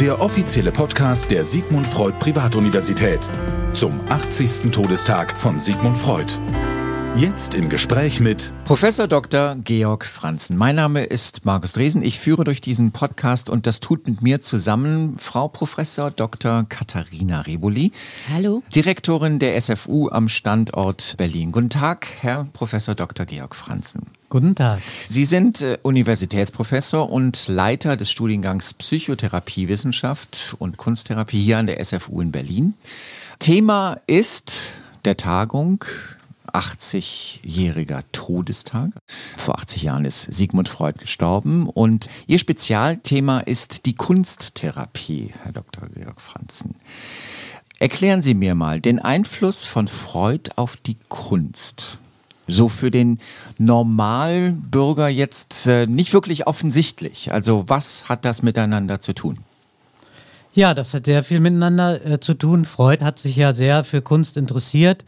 der offizielle Podcast der Sigmund Freud Privatuniversität zum 80. Todestag von Sigmund Freud. Jetzt im Gespräch mit Professor Dr. Georg Franzen. Mein Name ist Markus Dresen. Ich führe durch diesen Podcast und das tut mit mir zusammen Frau Professor Dr. Katharina Reboli. Hallo. Direktorin der SFU am Standort Berlin. Guten Tag, Herr Professor Dr. Georg Franzen. Guten Tag. Sie sind äh, Universitätsprofessor und Leiter des Studiengangs Psychotherapiewissenschaft und Kunsttherapie hier an der SFU in Berlin. Thema ist der Tagung 80-jähriger Todestag. Vor 80 Jahren ist Sigmund Freud gestorben und Ihr Spezialthema ist die Kunsttherapie, Herr Dr. Georg Franzen. Erklären Sie mir mal den Einfluss von Freud auf die Kunst. So für den Normalbürger jetzt äh, nicht wirklich offensichtlich. Also was hat das miteinander zu tun? Ja, das hat sehr viel miteinander äh, zu tun. Freud hat sich ja sehr für Kunst interessiert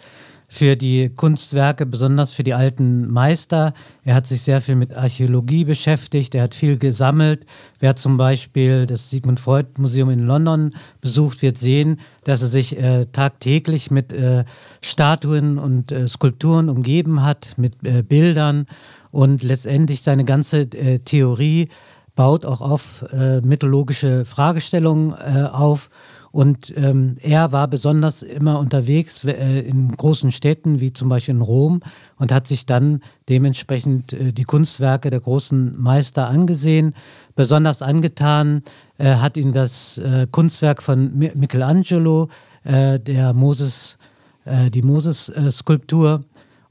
für die Kunstwerke, besonders für die alten Meister. Er hat sich sehr viel mit Archäologie beschäftigt, er hat viel gesammelt. Wer zum Beispiel das Sigmund Freud Museum in London besucht, wird sehen, dass er sich äh, tagtäglich mit äh, Statuen und äh, Skulpturen umgeben hat, mit äh, Bildern und letztendlich seine ganze äh, Theorie baut auch auf äh, mythologische Fragestellungen auf und ähm, er war besonders immer unterwegs äh, in großen Städten, wie zum Beispiel in Rom, und hat sich dann dementsprechend äh, die Kunstwerke der großen Meister angesehen. Besonders angetan äh, hat ihn das äh, Kunstwerk von Michelangelo, äh, der Moses, äh, die Moses-Skulptur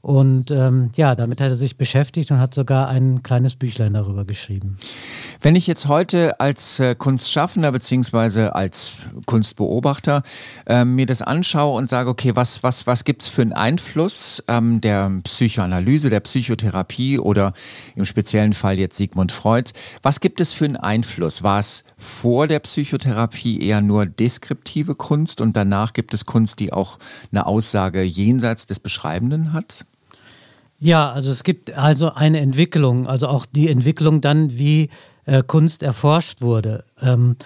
und ähm, ja, damit hat er sich beschäftigt und hat sogar ein kleines Büchlein darüber geschrieben. Wenn ich jetzt heute als äh, Kunstschaffender bzw. als Kunstbeobachter äh, mir das anschaue und sage, okay, was, was, was gibt es für einen Einfluss ähm, der Psychoanalyse, der Psychotherapie oder im speziellen Fall jetzt Sigmund Freud, was gibt es für einen Einfluss? War es vor der Psychotherapie eher nur deskriptive Kunst und danach gibt es Kunst, die auch eine Aussage jenseits des Beschreibenden hat? Ja, also es gibt also eine Entwicklung, also auch die Entwicklung dann, wie äh, Kunst erforscht wurde. Ähm,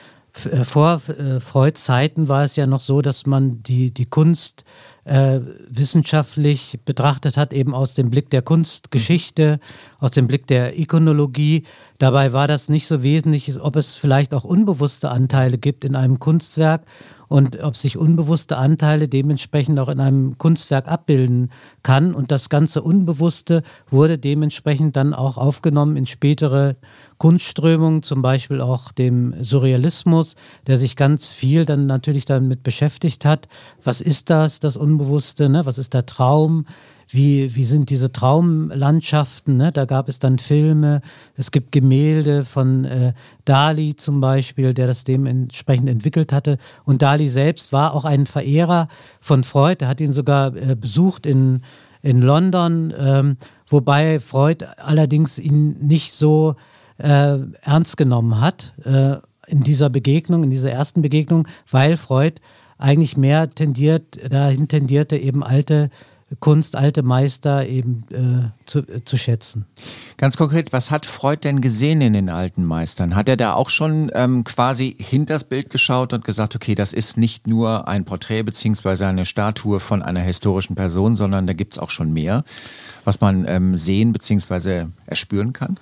äh, vor äh, Freuds Zeiten war es ja noch so, dass man die, die Kunst äh, wissenschaftlich betrachtet hat, eben aus dem Blick der Kunstgeschichte, aus dem Blick der Ikonologie. Dabei war das nicht so wesentlich, ob es vielleicht auch unbewusste Anteile gibt in einem Kunstwerk und ob sich unbewusste Anteile dementsprechend auch in einem Kunstwerk abbilden kann. Und das ganze Unbewusste wurde dementsprechend dann auch aufgenommen in spätere Kunstströmungen, zum Beispiel auch dem Surrealismus, der sich ganz viel dann natürlich damit beschäftigt hat. Was ist das, das Unbewusste? Ne? Was ist der Traum? Wie, wie sind diese Traumlandschaften. Ne? Da gab es dann Filme, es gibt Gemälde von äh, Dali zum Beispiel, der das dementsprechend entwickelt hatte. Und Dali selbst war auch ein Verehrer von Freud, er hat ihn sogar äh, besucht in, in London, ähm, wobei Freud allerdings ihn nicht so äh, ernst genommen hat äh, in dieser Begegnung, in dieser ersten Begegnung, weil Freud eigentlich mehr tendiert, dahin tendierte, eben alte Kunst, alte Meister eben äh, zu, äh, zu schätzen. Ganz konkret, was hat Freud denn gesehen in den alten Meistern? Hat er da auch schon ähm, quasi hinters Bild geschaut und gesagt, okay, das ist nicht nur ein Porträt beziehungsweise eine Statue von einer historischen Person, sondern da gibt es auch schon mehr, was man ähm, sehen beziehungsweise erspüren kann?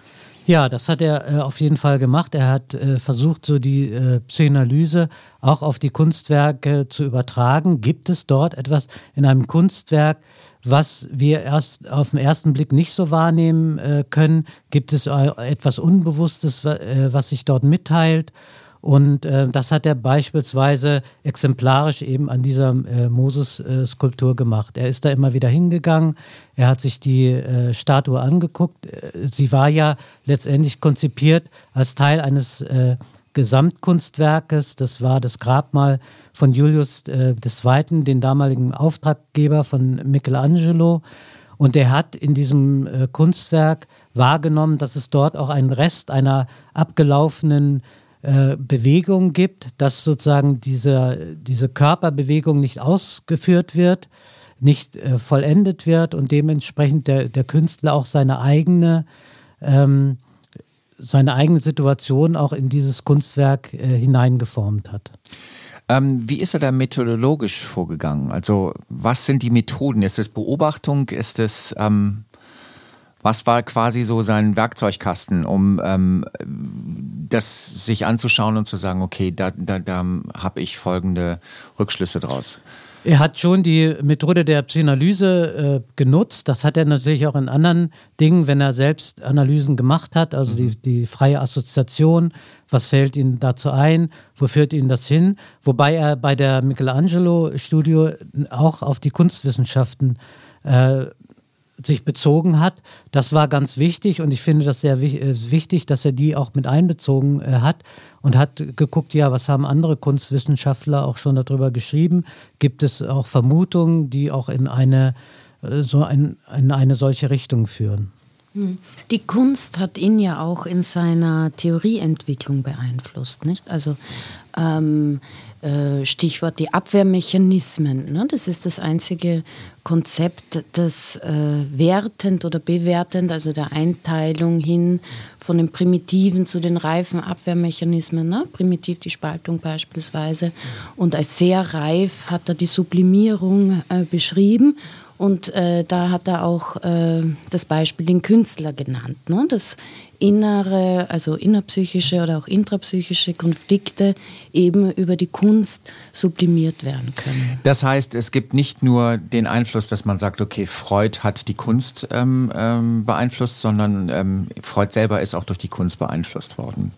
Ja, das hat er äh, auf jeden Fall gemacht. Er hat äh, versucht, so die äh, Psychoanalyse auch auf die Kunstwerke zu übertragen. Gibt es dort etwas in einem Kunstwerk, was wir erst auf den ersten Blick nicht so wahrnehmen äh, können? Gibt es äh, etwas Unbewusstes, äh, was sich dort mitteilt? Und äh, das hat er beispielsweise exemplarisch eben an dieser äh, Moses-Skulptur gemacht. Er ist da immer wieder hingegangen, er hat sich die äh, Statue angeguckt. Äh, sie war ja letztendlich konzipiert als Teil eines äh, Gesamtkunstwerkes. Das war das Grabmal von Julius äh, II., den damaligen Auftraggeber von Michelangelo. Und er hat in diesem äh, Kunstwerk wahrgenommen, dass es dort auch einen Rest einer abgelaufenen äh, Bewegung gibt, dass sozusagen diese, diese Körperbewegung nicht ausgeführt wird, nicht äh, vollendet wird und dementsprechend der, der Künstler auch seine eigene, ähm, seine eigene Situation auch in dieses Kunstwerk äh, hineingeformt hat. Ähm, wie ist er da methodologisch vorgegangen? Also was sind die Methoden? Ist es Beobachtung? Ist es ähm, was war quasi so sein Werkzeugkasten, um ähm, das sich anzuschauen und zu sagen, okay, da, da, da habe ich folgende Rückschlüsse draus? Er hat schon die Methode der Psychoanalyse äh, genutzt. Das hat er natürlich auch in anderen Dingen, wenn er selbst Analysen gemacht hat, also mhm. die, die freie Assoziation, was fällt ihm dazu ein, wo führt ihn das hin, wobei er bei der Michelangelo-Studio auch auf die Kunstwissenschaften äh, sich bezogen hat. Das war ganz wichtig und ich finde das sehr äh, wichtig, dass er die auch mit einbezogen äh, hat und hat geguckt, ja, was haben andere Kunstwissenschaftler auch schon darüber geschrieben? Gibt es auch Vermutungen, die auch in eine, äh, so ein, in eine solche Richtung führen? Hm. Die Kunst hat ihn ja auch in seiner Theorieentwicklung beeinflusst, nicht? Also ähm, äh, Stichwort die Abwehrmechanismen. Ne? Das ist das einzige Konzept, das äh, wertend oder bewertend, also der Einteilung hin von den primitiven zu den reifen Abwehrmechanismen, ne? primitiv die Spaltung beispielsweise. Und als sehr reif hat er die Sublimierung äh, beschrieben. Und äh, da hat er auch äh, das Beispiel den Künstler genannt. Ne? Das innere, also innerpsychische oder auch intrapsychische Konflikte eben über die Kunst sublimiert werden können. Das heißt, es gibt nicht nur den Einfluss, dass man sagt, okay, Freud hat die Kunst ähm, ähm, beeinflusst, sondern ähm, Freud selber ist auch durch die Kunst beeinflusst worden.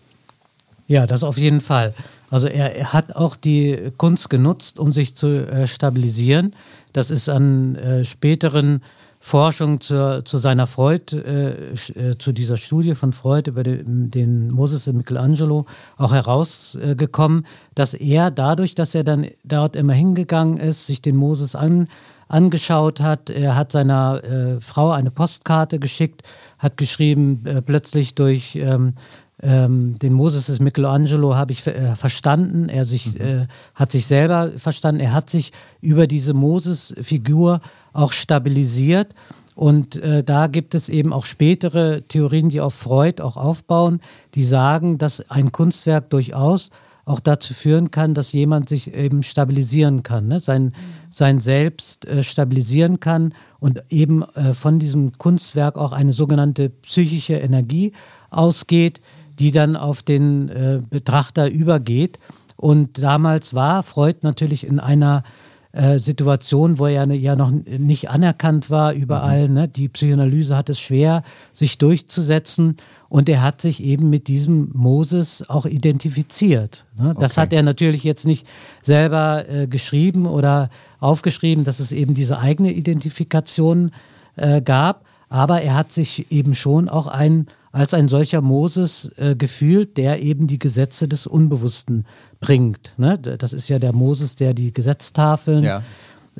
Ja, das auf jeden Fall. Also er, er hat auch die Kunst genutzt, um sich zu äh, stabilisieren. Das ist an äh, späteren Forschung zur, zu seiner Freud, äh, äh, zu dieser Studie von Freud über den, den Moses und Michelangelo auch herausgekommen, dass er dadurch, dass er dann dort immer hingegangen ist, sich den Moses an, angeschaut hat, er hat seiner äh, Frau eine Postkarte geschickt, hat geschrieben, äh, plötzlich durch ähm, ähm, den Moses des Michelangelo habe ich äh, verstanden, er sich, mhm. äh, hat sich selber verstanden, er hat sich über diese Moses-Figur auch stabilisiert. Und äh, da gibt es eben auch spätere Theorien, die auf Freud auch aufbauen, die sagen, dass ein Kunstwerk durchaus auch dazu führen kann, dass jemand sich eben stabilisieren kann, ne? sein, mhm. sein Selbst äh, stabilisieren kann und eben äh, von diesem Kunstwerk auch eine sogenannte psychische Energie ausgeht, die dann auf den äh, Betrachter übergeht. Und damals war Freud natürlich in einer äh, Situation, wo er ja noch nicht anerkannt war überall. Mhm. Ne? Die Psychoanalyse hat es schwer, sich durchzusetzen. Und er hat sich eben mit diesem Moses auch identifiziert. Ne? Das okay. hat er natürlich jetzt nicht selber äh, geschrieben oder aufgeschrieben, dass es eben diese eigene Identifikation äh, gab. Aber er hat sich eben schon auch ein als ein solcher Moses äh, gefühlt, der eben die Gesetze des Unbewussten bringt. Ne? Das ist ja der Moses, der die Gesetztafeln ja.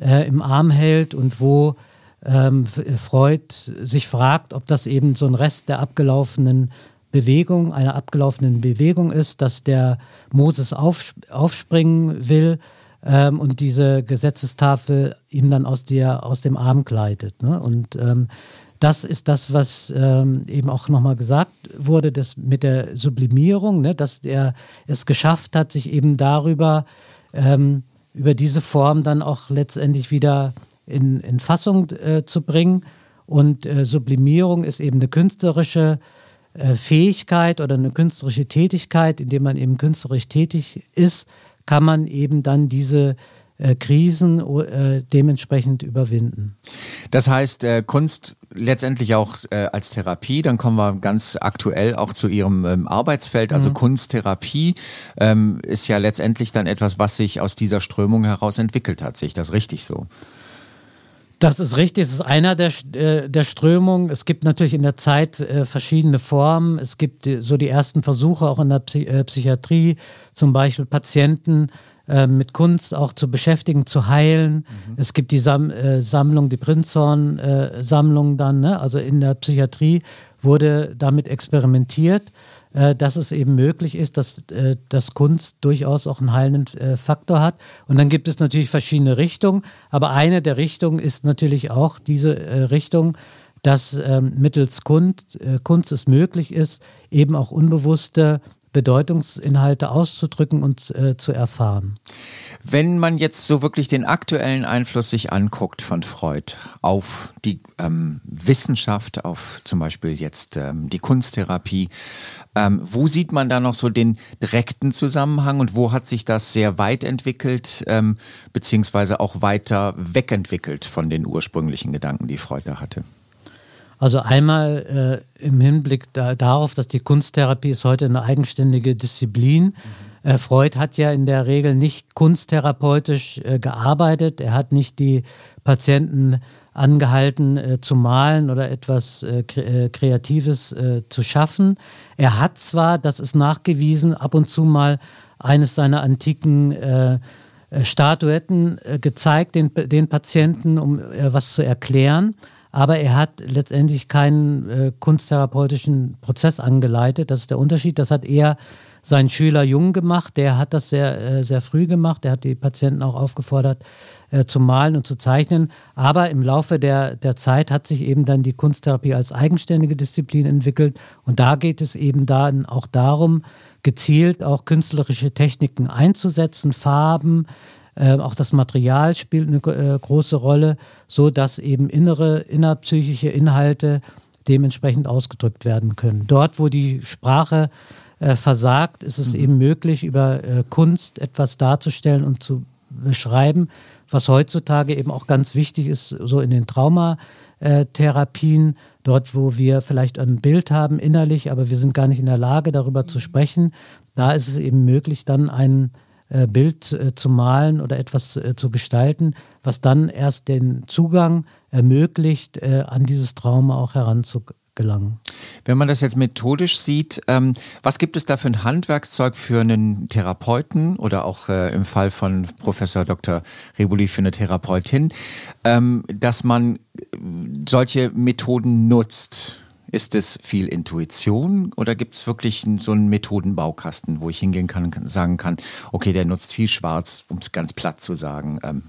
äh, im Arm hält und wo ähm, Freud sich fragt, ob das eben so ein Rest der abgelaufenen Bewegung, einer abgelaufenen Bewegung ist, dass der Moses auf, aufspringen will ähm, und diese Gesetzestafel ihm dann aus, der, aus dem Arm gleitet. Ne? Und ähm, das ist das, was ähm, eben auch nochmal gesagt wurde, das mit der Sublimierung, ne, dass er es geschafft hat, sich eben darüber, ähm, über diese Form dann auch letztendlich wieder in, in Fassung äh, zu bringen. Und äh, Sublimierung ist eben eine künstlerische äh, Fähigkeit oder eine künstlerische Tätigkeit, indem man eben künstlerisch tätig ist, kann man eben dann diese Krisen äh, dementsprechend überwinden. Das heißt, äh, Kunst letztendlich auch äh, als Therapie, dann kommen wir ganz aktuell auch zu Ihrem ähm, Arbeitsfeld, also mhm. Kunsttherapie ähm, ist ja letztendlich dann etwas, was sich aus dieser Strömung heraus entwickelt hat. Sehe ich das richtig so? Das ist richtig, es ist einer der, äh, der Strömungen. Es gibt natürlich in der Zeit äh, verschiedene Formen. Es gibt äh, so die ersten Versuche auch in der Psy äh, Psychiatrie, zum Beispiel Patienten äh, mit Kunst auch zu beschäftigen, zu heilen. Mhm. Es gibt die Sam äh, Sammlung, die Prinzhorn-Sammlung äh, dann, ne? also in der Psychiatrie wurde damit experimentiert, äh, dass es eben möglich ist, dass, äh, dass Kunst durchaus auch einen heilenden Faktor hat. Und dann gibt es natürlich verschiedene Richtungen, aber eine der Richtungen ist natürlich auch diese Richtung, dass ähm, mittels Kunst, Kunst es möglich ist, eben auch unbewusste Bedeutungsinhalte auszudrücken und äh, zu erfahren. Wenn man jetzt so wirklich den aktuellen Einfluss sich anguckt von Freud auf die ähm, Wissenschaft, auf zum Beispiel jetzt ähm, die Kunsttherapie, ähm, wo sieht man da noch so den direkten Zusammenhang und wo hat sich das sehr weit entwickelt, ähm, beziehungsweise auch weiter wegentwickelt von den ursprünglichen Gedanken, die Freud da hatte? Also einmal äh, im Hinblick da, darauf, dass die Kunsttherapie ist heute eine eigenständige Disziplin. Mhm. Äh, Freud hat ja in der Regel nicht kunsttherapeutisch äh, gearbeitet. Er hat nicht die Patienten angehalten äh, zu malen oder etwas äh, äh, Kreatives zu schaffen. Er hat zwar, das ist nachgewiesen, ab und zu mal eines seiner antiken Statuetten gezeigt den, den Patienten, um was zu erklären aber er hat letztendlich keinen äh, kunsttherapeutischen Prozess angeleitet. Das ist der Unterschied. Das hat er sein Schüler Jung gemacht. Der hat das sehr, äh, sehr früh gemacht. Der hat die Patienten auch aufgefordert, äh, zu malen und zu zeichnen. Aber im Laufe der, der Zeit hat sich eben dann die Kunsttherapie als eigenständige Disziplin entwickelt. Und da geht es eben dann auch darum, gezielt auch künstlerische Techniken einzusetzen, Farben, äh, auch das Material spielt eine äh, große Rolle, so dass eben innere, innerpsychische Inhalte dementsprechend ausgedrückt werden können. Dort, wo die Sprache äh, versagt, ist es mhm. eben möglich, über äh, Kunst etwas darzustellen und zu beschreiben, was heutzutage eben auch ganz wichtig ist, so in den Traumatherapien, dort, wo wir vielleicht ein Bild haben innerlich, aber wir sind gar nicht in der Lage, darüber zu mhm. sprechen. Da ist es eben möglich, dann einen äh, Bild äh, zu malen oder etwas äh, zu gestalten, was dann erst den Zugang ermöglicht, an dieses Trauma auch heranzugelangen. Wenn man das jetzt methodisch sieht, ähm, was gibt es da für ein Handwerkszeug für einen Therapeuten oder auch äh, im Fall von Professor Dr. Rebuli für eine Therapeutin, ähm, dass man solche Methoden nutzt? Ist es viel Intuition oder gibt es wirklich so einen Methodenbaukasten, wo ich hingehen kann und sagen kann, okay, der nutzt viel Schwarz, um es ganz platt zu sagen? Ähm.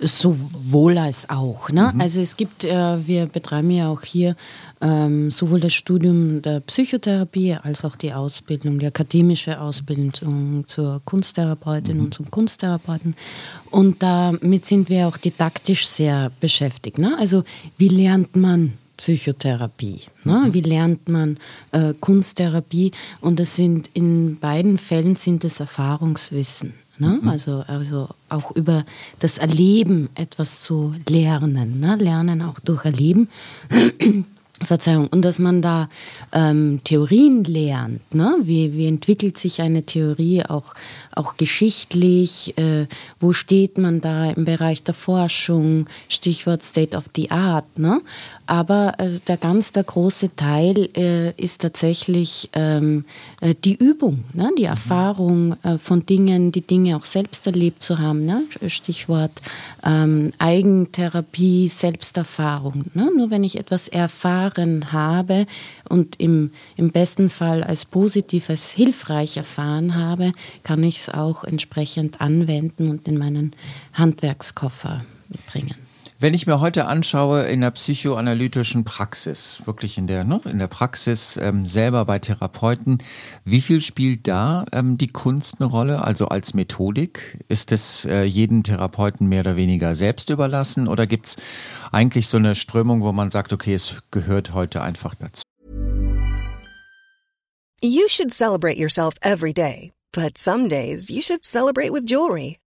Sowohl als auch. Ne? Mhm. Also es gibt, äh, wir betreiben ja auch hier ähm, sowohl das Studium der Psychotherapie als auch die Ausbildung, die akademische Ausbildung zur Kunsttherapeutin mhm. und zum Kunsttherapeuten. Und damit sind wir auch didaktisch sehr beschäftigt. Ne? Also wie lernt man Psychotherapie. Ne? Wie lernt man äh, Kunsttherapie? Und das sind in beiden Fällen sind es Erfahrungswissen. Ne? Mhm. Also, also auch über das Erleben etwas zu lernen. Ne? Lernen auch durch Erleben. Verzeihung, und dass man da ähm, Theorien lernt, ne? wie, wie entwickelt sich eine Theorie auch, auch geschichtlich, äh, wo steht man da im Bereich der Forschung, Stichwort State of the Art. Ne? Aber also der ganz der große Teil äh, ist tatsächlich ähm, äh, die Übung, ne? die Erfahrung äh, von Dingen, die Dinge auch selbst erlebt zu haben. Ne? Stichwort ähm, Eigentherapie, Selbsterfahrung. Ne? Nur wenn ich etwas erfahren habe und im, im besten Fall als positiv, als hilfreich erfahren habe, kann ich es auch entsprechend anwenden und in meinen Handwerkskoffer bringen. Wenn ich mir heute anschaue in der psychoanalytischen Praxis, wirklich in der, ne, in der Praxis ähm, selber bei Therapeuten, wie viel spielt da ähm, die Kunst eine Rolle, also als Methodik? Ist es äh, jeden Therapeuten mehr oder weniger selbst überlassen oder gibt es eigentlich so eine Strömung, wo man sagt, okay, es gehört heute einfach dazu? You should celebrate yourself every day, but some days you should celebrate with jewelry.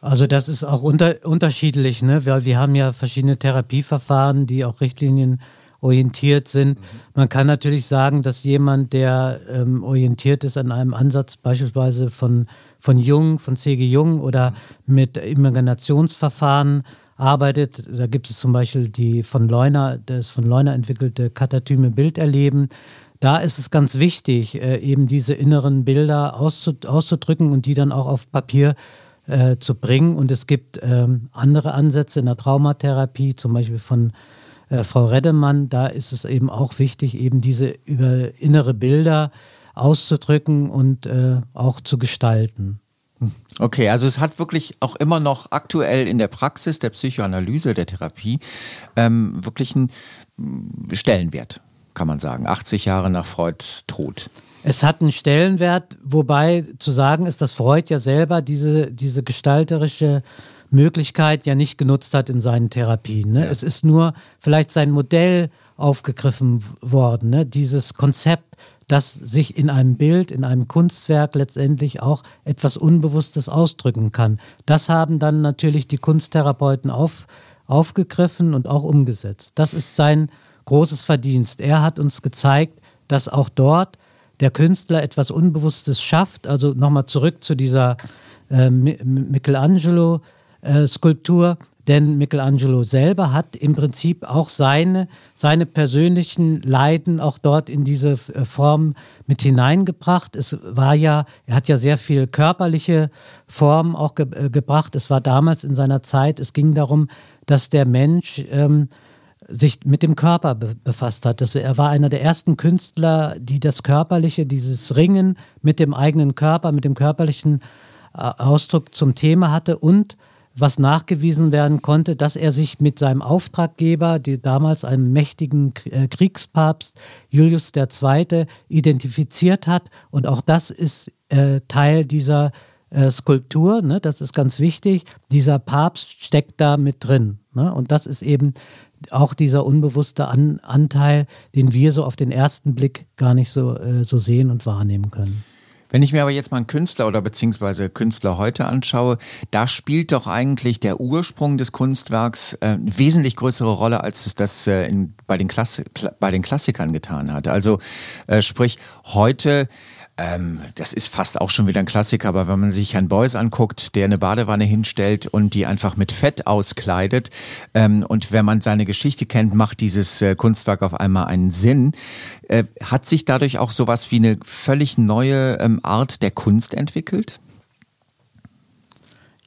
Also das ist auch unter, unterschiedlich, ne? weil wir haben ja verschiedene Therapieverfahren, die auch Richtlinien orientiert sind. Mhm. Man kann natürlich sagen, dass jemand, der ähm, orientiert ist an einem Ansatz beispielsweise von, von Jung, von C.G. Jung oder mhm. mit Imaginationsverfahren arbeitet. Da gibt es zum Beispiel die von Leuner, das von Leuner entwickelte Katatyme Bilderleben. Da ist es ganz wichtig, äh, eben diese inneren Bilder auszudrücken und die dann auch auf Papier äh, zu bringen. Und es gibt ähm, andere Ansätze in der Traumatherapie, zum Beispiel von äh, Frau Reddemann. Da ist es eben auch wichtig, eben diese über innere Bilder auszudrücken und äh, auch zu gestalten. Okay, also es hat wirklich auch immer noch aktuell in der Praxis der Psychoanalyse, der Therapie, ähm, wirklich einen Stellenwert, kann man sagen. 80 Jahre nach Freuds Tod. Es hat einen Stellenwert, wobei zu sagen ist, dass Freud ja selber diese, diese gestalterische Möglichkeit ja nicht genutzt hat in seinen Therapien. Ne? Ja. Es ist nur vielleicht sein Modell aufgegriffen worden, ne? dieses Konzept, dass sich in einem Bild, in einem Kunstwerk letztendlich auch etwas Unbewusstes ausdrücken kann. Das haben dann natürlich die Kunsttherapeuten auf, aufgegriffen und auch umgesetzt. Das ist sein großes Verdienst. Er hat uns gezeigt, dass auch dort der Künstler etwas Unbewusstes schafft. Also nochmal zurück zu dieser äh, Michelangelo-Skulptur. Äh, denn Michelangelo selber hat im Prinzip auch seine, seine persönlichen Leiden auch dort in diese äh, Form mit hineingebracht. Es war ja, er hat ja sehr viel körperliche Formen auch ge äh, gebracht. Es war damals in seiner Zeit, es ging darum, dass der Mensch ähm, sich mit dem Körper be befasst hat. Das, er war einer der ersten Künstler, die das Körperliche, dieses Ringen mit dem eigenen Körper, mit dem körperlichen äh, Ausdruck zum Thema hatte und was nachgewiesen werden konnte, dass er sich mit seinem Auftraggeber, die damals einem mächtigen äh, Kriegspapst Julius II., identifiziert hat. Und auch das ist äh, Teil dieser äh, Skulptur, ne? das ist ganz wichtig. Dieser Papst steckt da mit drin. Ne? Und das ist eben auch dieser unbewusste An Anteil, den wir so auf den ersten Blick gar nicht so, äh, so sehen und wahrnehmen können. Wenn ich mir aber jetzt mal einen Künstler oder beziehungsweise Künstler heute anschaue, da spielt doch eigentlich der Ursprung des Kunstwerks äh, eine wesentlich größere Rolle, als es das äh, in, bei, den bei den Klassikern getan hat. Also äh, sprich, heute ähm, das ist fast auch schon wieder ein Klassiker, aber wenn man sich Herrn Beuys anguckt, der eine Badewanne hinstellt und die einfach mit Fett auskleidet ähm, und wenn man seine Geschichte kennt, macht dieses äh, Kunstwerk auf einmal einen Sinn. Äh, hat sich dadurch auch sowas wie eine völlig neue ähm, Art der Kunst entwickelt?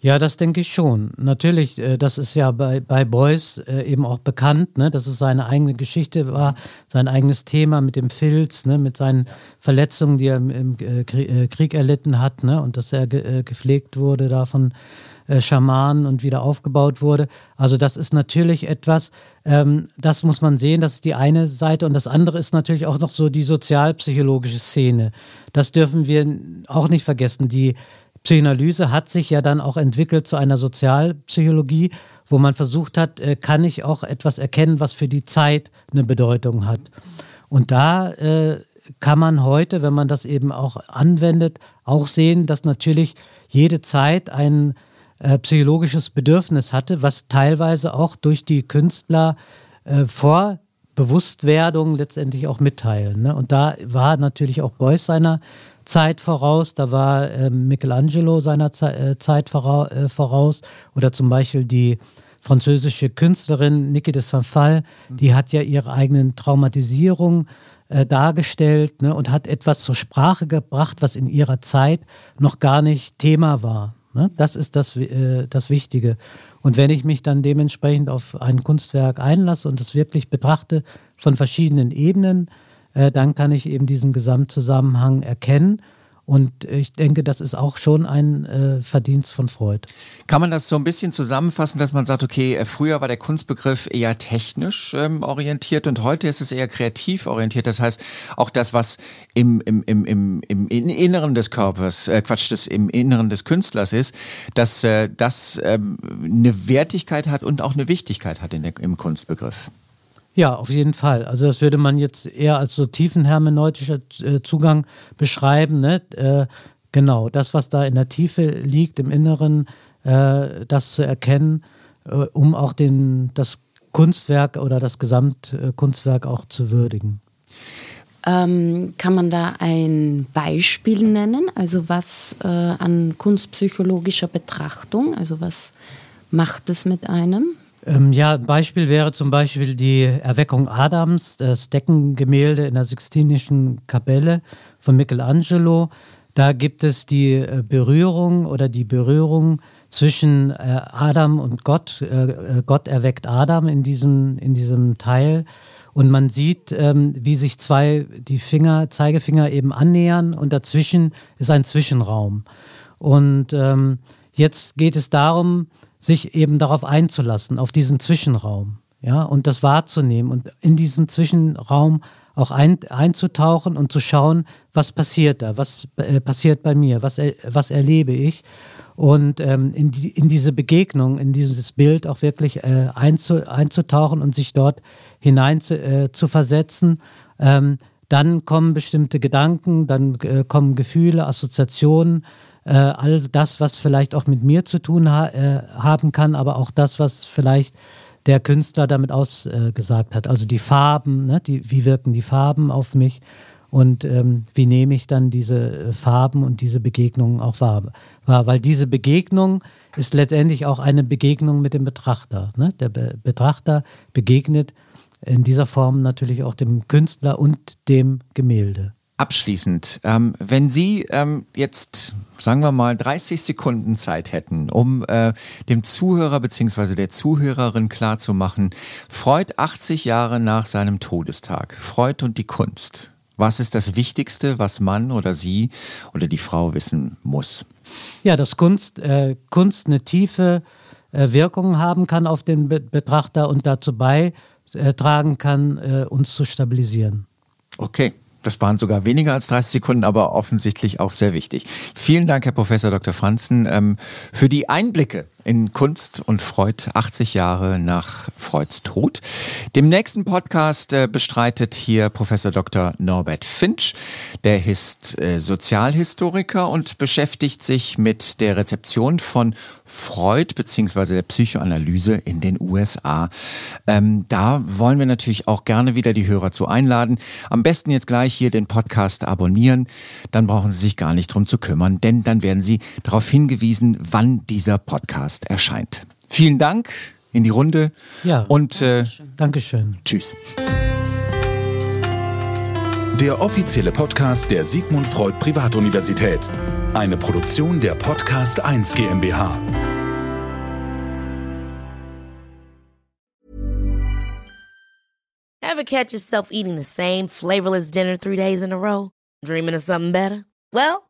Ja, das denke ich schon. Natürlich, äh, das ist ja bei, bei Beuys äh, eben auch bekannt, ne, dass es seine eigene Geschichte war, sein eigenes Thema mit dem Filz, ne, mit seinen Verletzungen, die er im, äh, Krieg erlitten hat, ne, und dass er ge, gepflegt wurde da von Schamanen und wieder aufgebaut wurde. Also das ist natürlich etwas, ähm, das muss man sehen, das ist die eine Seite und das andere ist natürlich auch noch so die sozialpsychologische Szene. Das dürfen wir auch nicht vergessen. Die Psychoanalyse hat sich ja dann auch entwickelt zu einer Sozialpsychologie, wo man versucht hat, äh, kann ich auch etwas erkennen, was für die Zeit eine Bedeutung hat. Und da äh, kann man heute, wenn man das eben auch anwendet, auch sehen, dass natürlich jede Zeit ein äh, psychologisches Bedürfnis hatte, was teilweise auch durch die Künstler äh, vor Bewusstwerdung letztendlich auch mitteilen. Ne? Und da war natürlich auch Beuys seiner Zeit voraus, da war äh, Michelangelo seiner Ze äh, Zeit vora äh, voraus oder zum Beispiel die französische Künstlerin Niki de Saint-Phal, mhm. die hat ja ihre eigenen Traumatisierungen äh, dargestellt ne, und hat etwas zur Sprache gebracht, was in ihrer Zeit noch gar nicht Thema war. Ne? Das ist das, äh, das Wichtige. Und wenn ich mich dann dementsprechend auf ein Kunstwerk einlasse und es wirklich betrachte von verschiedenen Ebenen, äh, dann kann ich eben diesen Gesamtzusammenhang erkennen. Und ich denke, das ist auch schon ein äh, Verdienst von Freud. Kann man das so ein bisschen zusammenfassen, dass man sagt, okay, äh, früher war der Kunstbegriff eher technisch ähm, orientiert und heute ist es eher kreativ orientiert. Das heißt, auch das, was im, im, im, im, im Inneren des Körpers, äh, Quatsch, das im Inneren des Künstlers ist, dass äh, das äh, eine Wertigkeit hat und auch eine Wichtigkeit hat in der, im Kunstbegriff. Ja, auf jeden Fall. Also das würde man jetzt eher als so tiefenhermeneutischer äh, Zugang beschreiben. Ne? Äh, genau, das, was da in der Tiefe liegt, im Inneren, äh, das zu erkennen, um auch den, das Kunstwerk oder das Gesamtkunstwerk auch zu würdigen. Ähm, kann man da ein Beispiel nennen? Also was an kunstpsychologischer Betrachtung, also was macht es mit einem? Ähm, ja, ein Beispiel wäre zum Beispiel die Erweckung Adams, das Deckengemälde in der Sixtinischen Kapelle von Michelangelo. Da gibt es die äh, Berührung oder die Berührung zwischen äh, Adam und Gott. Äh, Gott erweckt Adam in diesem, in diesem Teil. Und man sieht, ähm, wie sich zwei, die Finger, Zeigefinger eben annähern und dazwischen ist ein Zwischenraum. Und ähm, jetzt geht es darum, sich eben darauf einzulassen, auf diesen Zwischenraum, ja, und das wahrzunehmen und in diesen Zwischenraum auch ein, einzutauchen und zu schauen, was passiert da, was äh, passiert bei mir, was, äh, was erlebe ich und ähm, in, die, in diese Begegnung, in dieses Bild auch wirklich äh, einzu, einzutauchen und sich dort hinein zu, äh, zu versetzen. Ähm, dann kommen bestimmte Gedanken, dann äh, kommen Gefühle, Assoziationen, äh, all das, was vielleicht auch mit mir zu tun ha äh, haben kann, aber auch das, was vielleicht der Künstler damit ausgesagt hat. Also die Farben, ne? die, wie wirken die Farben auf mich und ähm, wie nehme ich dann diese äh, Farben und diese Begegnungen auch wahr. wahr. Weil diese Begegnung ist letztendlich auch eine Begegnung mit dem Betrachter. Ne? Der Be Betrachter begegnet in dieser Form natürlich auch dem Künstler und dem Gemälde. Abschließend, ähm, wenn Sie ähm, jetzt, sagen wir mal, 30 Sekunden Zeit hätten, um äh, dem Zuhörer bzw. der Zuhörerin klarzumachen, Freud 80 Jahre nach seinem Todestag, Freud und die Kunst, was ist das Wichtigste, was Mann oder sie oder die Frau wissen muss? Ja, dass Kunst, äh, Kunst eine tiefe äh, Wirkung haben kann auf den Be Betrachter und dazu beitragen kann, äh, uns zu stabilisieren. Okay. Das waren sogar weniger als 30 Sekunden, aber offensichtlich auch sehr wichtig. Vielen Dank, Herr Professor Dr. Franzen, ähm, für die Einblicke in Kunst und Freud 80 Jahre nach Freuds Tod. Dem nächsten Podcast äh, bestreitet hier Professor Dr. Norbert Finch. Der ist äh, Sozialhistoriker und beschäftigt sich mit der Rezeption von Freud bzw. der Psychoanalyse in den USA. Ähm, da wollen wir natürlich auch gerne wieder die Hörer zu einladen. Am besten jetzt gleich hier den Podcast abonnieren. Dann brauchen Sie sich gar nicht drum zu kümmern, denn dann werden Sie darauf hingewiesen, wann dieser Podcast Podcast erscheint. Vielen Dank in die Runde. Ja. Und äh, Dankeschön. Tschüss. Der offizielle Podcast der Sigmund Freud Privatuniversität. Eine Produktion der Podcast 1 GmbH. Ever catch yourself eating the same flavorless dinner three days in a row? Dreaming of something better? Well,